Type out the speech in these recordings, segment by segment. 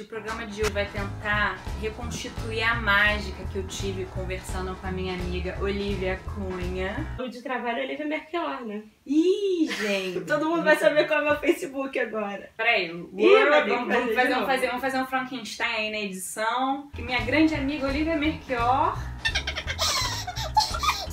O programa de hoje vai tentar reconstituir a mágica que eu tive conversando com a minha amiga Olivia Cunha. O de trabalho é Olivia Merkelor, né? Ih, gente! Todo mundo vai saber qual é o meu Facebook agora. Peraí, Laura, vamos, fazer vamos fazer, vamos, fazer, vamos fazer um Frankenstein aí na edição. Que minha grande amiga Olivia Merchior,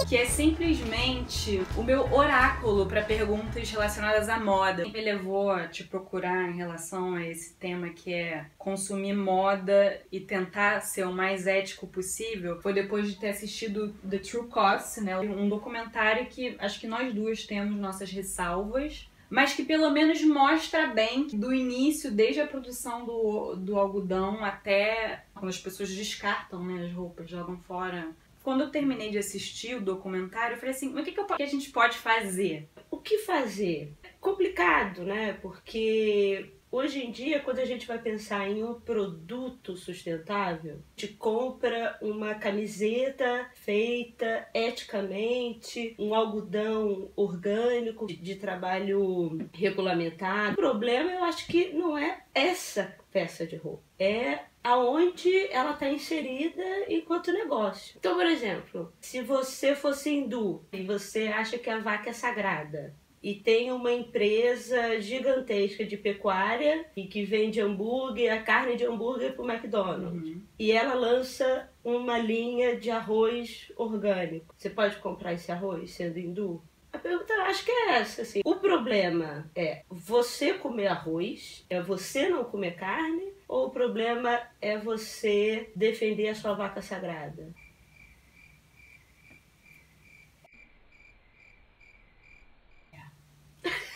que é simplesmente o meu oráculo para perguntas relacionadas à moda. Me levou a te procurar em relação a esse tema que é consumir moda e tentar ser o mais ético possível. Foi depois de ter assistido The True Cost, né, um documentário que acho que nós duas temos nossas ressalvas mas que pelo menos mostra bem do início, desde a produção do, do algodão até quando as pessoas descartam né, as roupas, jogam fora. Quando eu terminei de assistir o documentário, eu falei assim: o que, que, eu- que a gente pode fazer? O que fazer? Complicado, né? Porque hoje em dia, quando a gente vai pensar em um produto sustentável, gente compra uma camiseta feita eticamente, um algodão orgânico de- de trabalho regulamentado. O problema, eu acho que não é essa peça de roupa, é aonde ela está inserida enquanto negócio. Então, por exemplo, se você fosse hindu e você acha que a vaca é sagrada, e tem uma empresa gigantesca de pecuária e que vende hambúrguer, a carne de hambúrguer para o McDonald's. E ela lança uma linha de arroz orgânico. Você pode comprar esse arroz sendo hindu? A pergunta eu acho que é essa, assim. O problema é você comer arroz, é você não comer carne, ou o problema é você defender a sua vaca sagrada?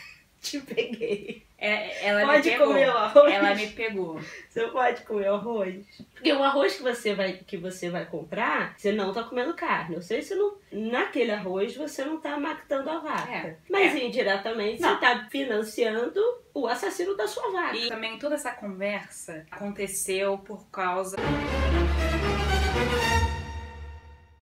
Te peguei. É, ela Pode me pegou. comer o arroz? Ela me pegou. Você pode comer arroz? Porque o arroz que você vai, que você vai comprar, você não tá comendo carne. Eu sei se não. Naquele arroz você não tá matando a vaca. É, Mas é. indiretamente Não. você tá financiando o assassino da sua vaca. E também toda essa conversa aconteceu por causa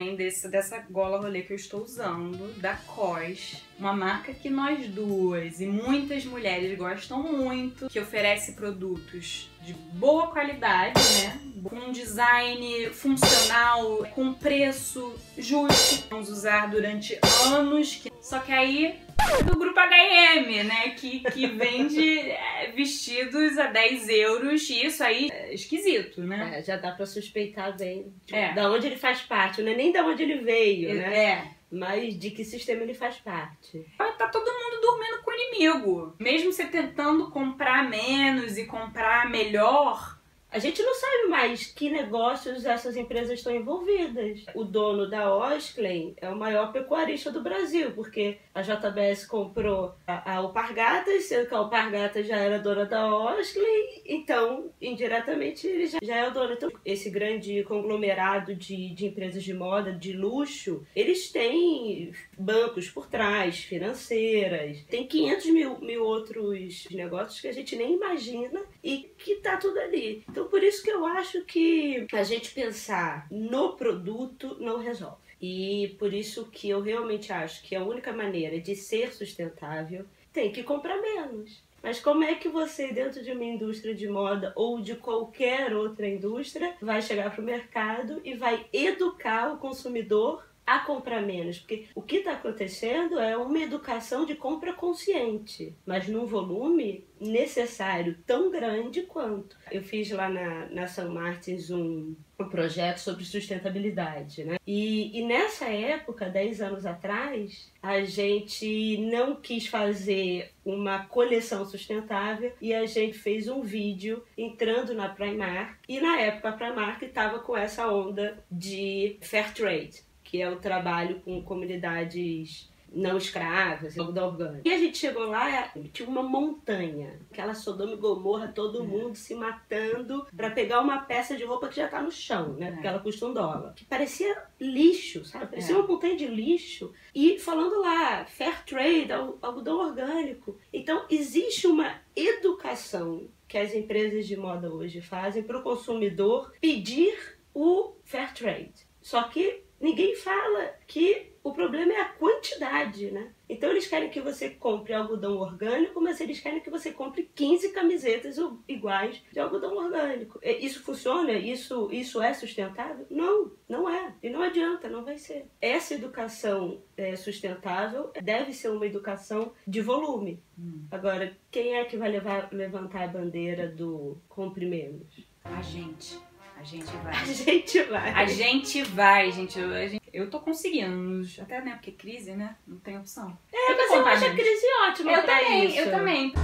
desse, dessa gola rolê que eu estou usando, da COS, uma marca que nós duas e muitas mulheres gostam muito, que oferece produtos de boa qualidade, né? Com um design funcional, com preço justo. Vamos usar durante anos. Só que aí do grupo H&M, né? Que, que vende é, vestidos a 10 euros. E isso aí é esquisito, né? É, já dá pra suspeitar bem de, É. da onde ele faz parte. Não é nem da onde ele veio, né? É. Mas de que sistema ele faz parte. Tá todo mundo dormindo com o inimigo. Mesmo você tentando comprar menos e comprar melhor, A gente não sabe mais que negócios essas empresas estão envolvidas. O dono da Osklen é o maior pecuarista do Brasil, porque a JBS comprou a, Alpargatas, sendo que a Alpargatas já era dona da Osklen, então, indiretamente, ele já, já é o dono. Então, esse grande conglomerado de, de empresas de moda, de luxo, eles têm bancos por trás, financeiras, tem 500 mil, mil outros negócios que a gente nem imagina e que tá tudo ali. Então, por isso que eu acho que a gente pensar no produto não resolve. E por isso que eu realmente acho que a única maneira de ser sustentável tem que comprar menos. Mas como é que você, dentro de uma indústria de moda ou de qualquer outra indústria, vai chegar para o mercado e vai educar o consumidor a comprar menos? Porque o que está acontecendo é uma educação de compra consciente, mas num volume necessário tão grande quanto. Eu fiz lá na, na São Martins um, um projeto sobre sustentabilidade, né? E, e nessa época, 10 anos atrás, a gente não quis fazer uma coleção sustentável e a gente fez um vídeo entrando na Primark e na época a Primark estava com essa onda de fair trade, que é o trabalho com comunidades não escravas, algodão orgânico. E a gente chegou lá e tinha uma montanha, aquela Sodoma e Gomorra, todo mundo se matando pra pegar uma peça de roupa que já tá no chão, né? Porque ela custa um dólar. Que parecia lixo, sabe? Parecia É. uma montanha de lixo. E falando lá, fair trade, al- algodão orgânico. Então, existe uma educação que as empresas de moda hoje fazem para o consumidor pedir o fair trade. Só que ninguém fala que o problema é a quantidade, né? Então eles querem que você compre algodão orgânico, mas eles querem que você compre 15 camisetas iguais de algodão orgânico. Isso funciona? Isso, isso é sustentável? Não, não é. E não adianta, não vai ser. Essa educação é, sustentável deve ser uma educação de volume. Hum. Agora, quem é que vai levar, levantar a bandeira do compre menos? A gente. A gente vai. A gente vai. A gente vai, gente. Eu, gente, eu tô conseguindo. Até, né? Porque crise, né? Não tem opção. É, mas eu acho a crise ótima eu também, isso. Eu também.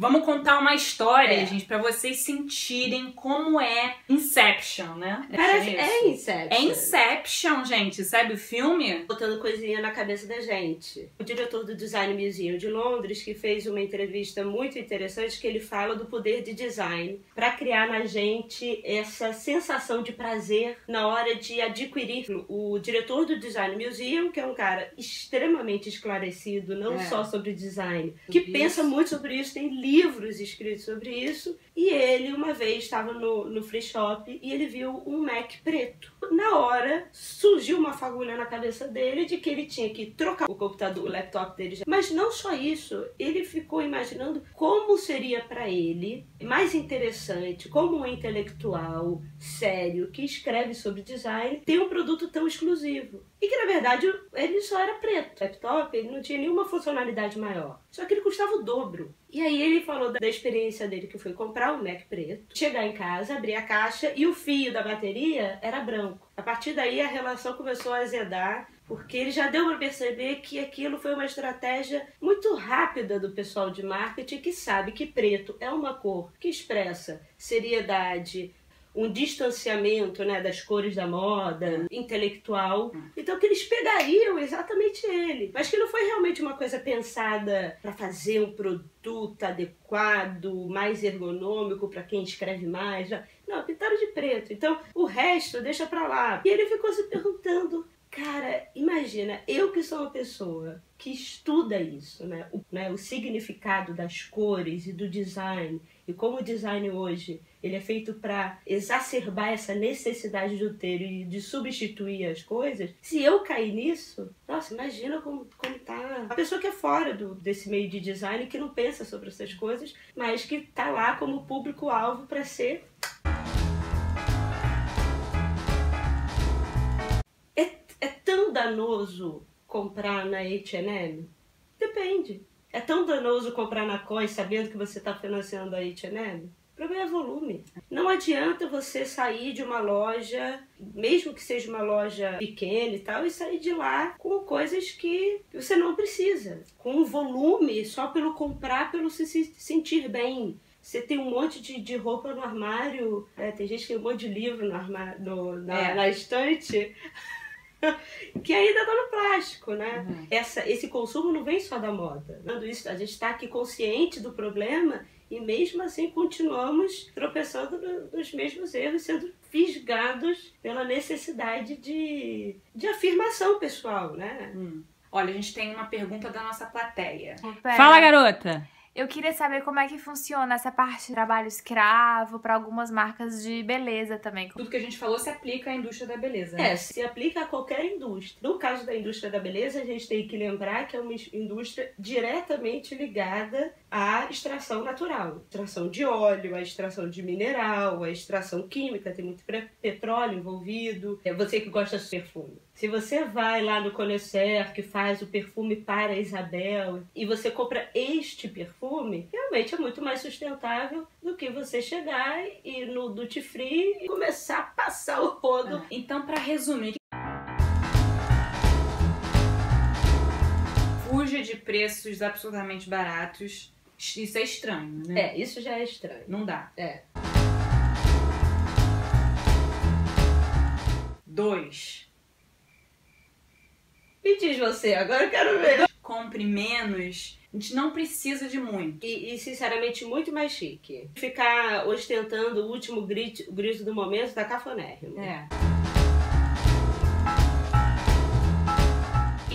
Vamos contar uma história, é. gente, para vocês sentirem como é Inception, né? Parece é Inception. É Inception, gente. Sabe o filme? Botando coisinha na cabeça da gente. O diretor do Design Museum de Londres, que fez uma entrevista muito interessante, que ele fala do poder de design para criar na gente essa sensação de prazer na hora de adquirir. O diretor do Design Museum, que é um cara extremamente esclarecido, não é. só sobre design, que pensa muito sobre isso, tem livros escritos sobre isso. E ele, uma vez, estava no, no free shop e ele viu um Mac preto. Na hora, surgiu uma fagulha na cabeça dele de que ele tinha que trocar o computador, o laptop dele. Mas não só isso, ele ficou imaginando como seria para ele mais interessante, como um intelectual sério que escreve sobre design, ter um produto tão exclusivo. E que na verdade ele só era preto. O laptop ele não tinha nenhuma funcionalidade maior. Só que ele custava o dobro. E aí ele falou da experiência dele que foi comprar um Mac preto, chegar em casa, abrir a caixa e o fio da bateria era branco. A partir daí a relação começou a azedar, porque ele já deu para perceber que aquilo foi uma estratégia muito rápida do pessoal de marketing que sabe que preto é uma cor que expressa seriedade, um distanciamento né, das cores da moda, intelectual. Então que eles pegariam exatamente ele. Mas que não foi realmente uma coisa pensada para fazer um produto adequado, mais ergonômico para quem escreve mais. Não, pintaram de preto. Então o resto deixa para lá. E ele ficou se perguntando. Cara, imagina, eu que sou uma pessoa que estuda isso, né? O, né? o significado das cores e do design, e como o design hoje ele é feito para exacerbar essa necessidade do ter e de substituir as coisas. Se eu cair nisso, nossa, imagina como, como tá a pessoa que é fora do, desse meio de design, que não pensa sobre essas coisas, mas que tá lá como público-alvo para ser. É, é tão danoso comprar na H&M? Depende. É tão danoso comprar na COI sabendo que você está financiando a H&M? Problema é volume. Não adianta você sair de uma loja, mesmo que seja uma loja pequena e tal, e sair de lá com coisas que você não precisa. Com volume só pelo comprar, pelo se sentir bem. Você tem um monte de, de roupa no armário, é, tem gente que tem um monte de livro no armário, no, na, é. na estante. que ainda tá no plástico, né? Uhum. Essa, esse consumo não vem só da moda. Isso, a gente está aqui consciente do problema e mesmo assim continuamos tropeçando nos mesmos erros, sendo fisgados pela necessidade de, de afirmação pessoal, né? Hum. Olha, a gente tem uma pergunta da nossa plateia. Fala, garota! Eu queria saber como é que funciona essa parte de trabalho escravo para algumas marcas de beleza também. Tudo que a gente falou se aplica à indústria da beleza. Né? É, se aplica a qualquer indústria. No caso da indústria da beleza, a gente tem que lembrar que é uma indústria diretamente ligada à extração natural. Extração de óleo, a extração de mineral, a extração química, tem muito petróleo envolvido. É você que gosta de perfume. Se você vai lá no Conhecer, que faz o perfume para Isabel, e você compra este perfume, realmente é muito mais sustentável do que você chegar e no duty free e começar a passar o rodo. Ah, então, para resumir, fuja de preços absurdamente baratos. Isso é estranho, né? É, isso já é estranho. Não dá. É. Dois me diz você, agora eu quero ver. Compre menos. A gente não precisa de muito. E, e sinceramente, muito mais chique. Ficar ostentando o último grito, grito do momento tá cafonérrimo. É.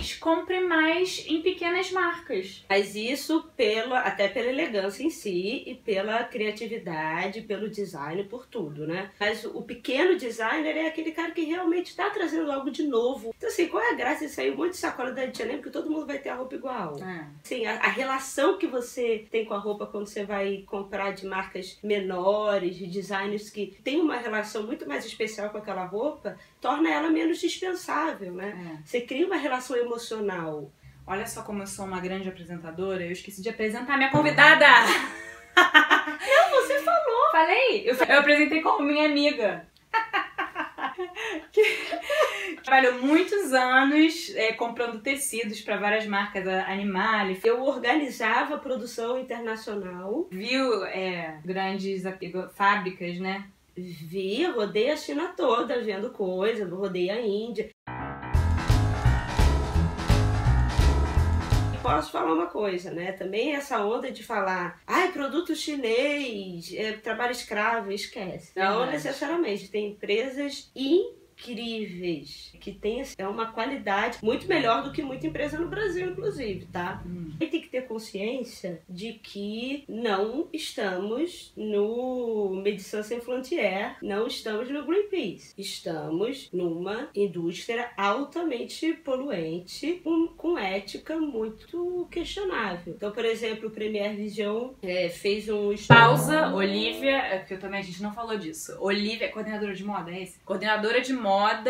Mas compre mais em pequenas marcas. Mas isso pela, até pela elegância em si e pela criatividade, pelo design, por tudo, né? Mas o pequeno designer é aquele cara que realmente está trazendo algo de novo. Então, assim, qual é a graça de sair um monte de sacola da H&M porque todo mundo vai ter a roupa igual? É. Sim, a, a relação que você tem com a roupa quando você vai comprar de marcas menores, de designers que tem uma relação muito mais especial com aquela roupa, torna ela menos dispensável, né? É. Você cria uma relação emocional. Olha só como eu sou uma grande apresentadora. Eu esqueci de apresentar minha convidada. Não, você falou. Falei? Eu, eu apresentei como minha amiga. Que Trabalhou muitos anos é, comprando tecidos para várias marcas, a Animale, Eu organizava produção internacional, viu é, grandes fábricas, né? vi, rodei a China toda vendo coisa, rodei a Índia. Posso falar uma coisa, né? Também essa onda de falar, ai, produto chinês, é, trabalho escravo, esquece. Não Verdade. necessariamente. Tem empresas incríveis que têm é uma qualidade muito melhor do que muita empresa no Brasil, inclusive, tá? Hum. E tem que ter consciência de que não estamos no Medicine Sans Frontier, não estamos no Greenpeace. Estamos numa indústria altamente poluente, com, com ética muito questionável. Então, por exemplo, o Premier Vision é, fez um. Pausa, Olivia, é porque eu também a gente não falou disso. Olivia é coordenadora de moda, é esse? Coordenadora de moda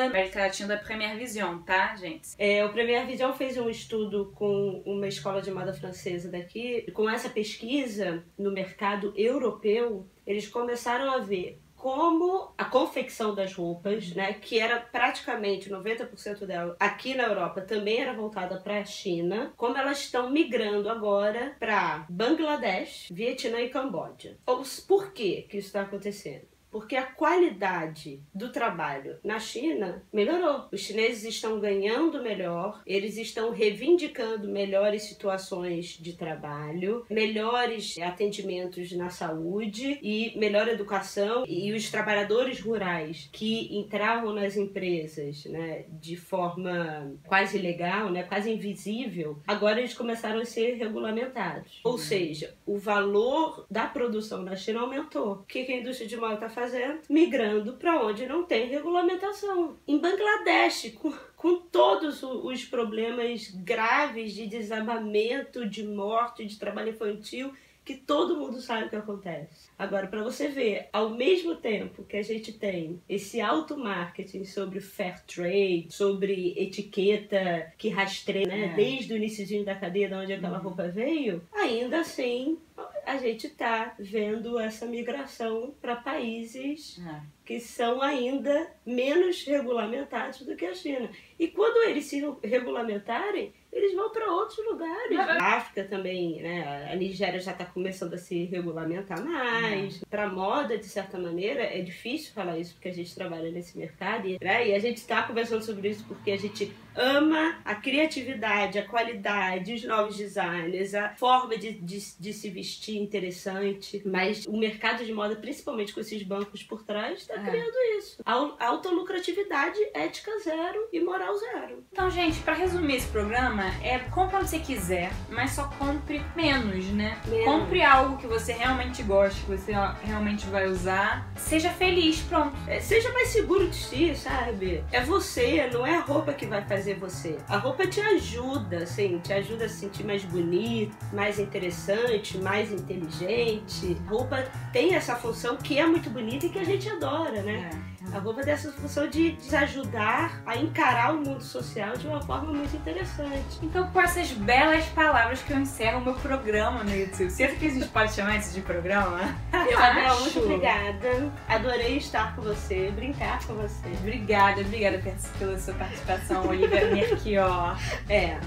América Latina da Premier Vision, tá, gente? É, o Premier Vision fez um estudo com uma escola de moda francesa daqui. Com essa pesquisa no mercado europeu, eles começaram a ver como a confecção das roupas, né, que era praticamente 90% dela aqui na Europa também era voltada para a China, como elas estão migrando agora para Bangladesh, Vietnã e Camboja. Ou- Por que que isso está acontecendo? Porque a qualidade do trabalho na China melhorou. Os chineses estão ganhando melhor, eles estão reivindicando melhores situações de trabalho, melhores atendimentos na saúde e melhor educação. E os trabalhadores rurais que entravam nas empresas né, de forma quase ilegal, né, quase invisível, agora eles começaram a ser regulamentados. Ou seja, o valor da produção na China aumentou. O que que a indústria de moda está fazendo? Migrando para onde não tem regulamentação. Em Bangladesh, com, com todos os problemas graves de desabamento, de morte, de trabalho infantil, que todo mundo sabe o que acontece. Agora, para você ver, ao mesmo tempo que a gente tem esse alto marketing sobre fair trade, sobre etiqueta que rastreia, né, É. desde o iníciozinho da cadeia de onde aquela roupa veio, ainda assim a gente tá vendo essa migração para países É. que são ainda menos regulamentados do que a China. E quando eles se regulamentarem, eles vão para outros lugares. A África também, né? A Nigéria já está começando a se regulamentar mais. Para moda, de certa maneira, é difícil falar isso porque a gente trabalha nesse mercado. E, né? e a gente está conversando sobre isso porque a gente ama a criatividade, a qualidade, os novos designs, a forma de, de, de se vestir interessante. Mas o mercado de moda, principalmente com esses bancos por trás, está É. criando isso. Al- Alta lucratividade, ética zero e moral zero. Então, gente, pra resumir esse programa, é compra onde você quiser, mas só compre menos, né? Menos. Compre algo que você realmente gosta, que você realmente vai usar. Seja feliz, pronto. É, seja mais seguro de si, sabe? É você, não é a roupa que vai fazer você. A roupa te ajuda, assim, te ajuda a se sentir mais bonito, mais interessante, mais inteligente. A roupa tem essa função que é muito bonita e que a gente adora, fora, né? É. é. A roupa tem essa função de desajudar a encarar o mundo social de uma forma muito interessante. Então, com essas belas palavras que eu encerro o meu programa no YouTube. Será que a gente pode chamar isso de programa? Eu Abel, muito obrigada. Adorei estar com você, brincar com você. Obrigada, obrigada pela sua participação, Olivia Merquior. É.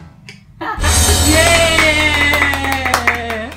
yeah!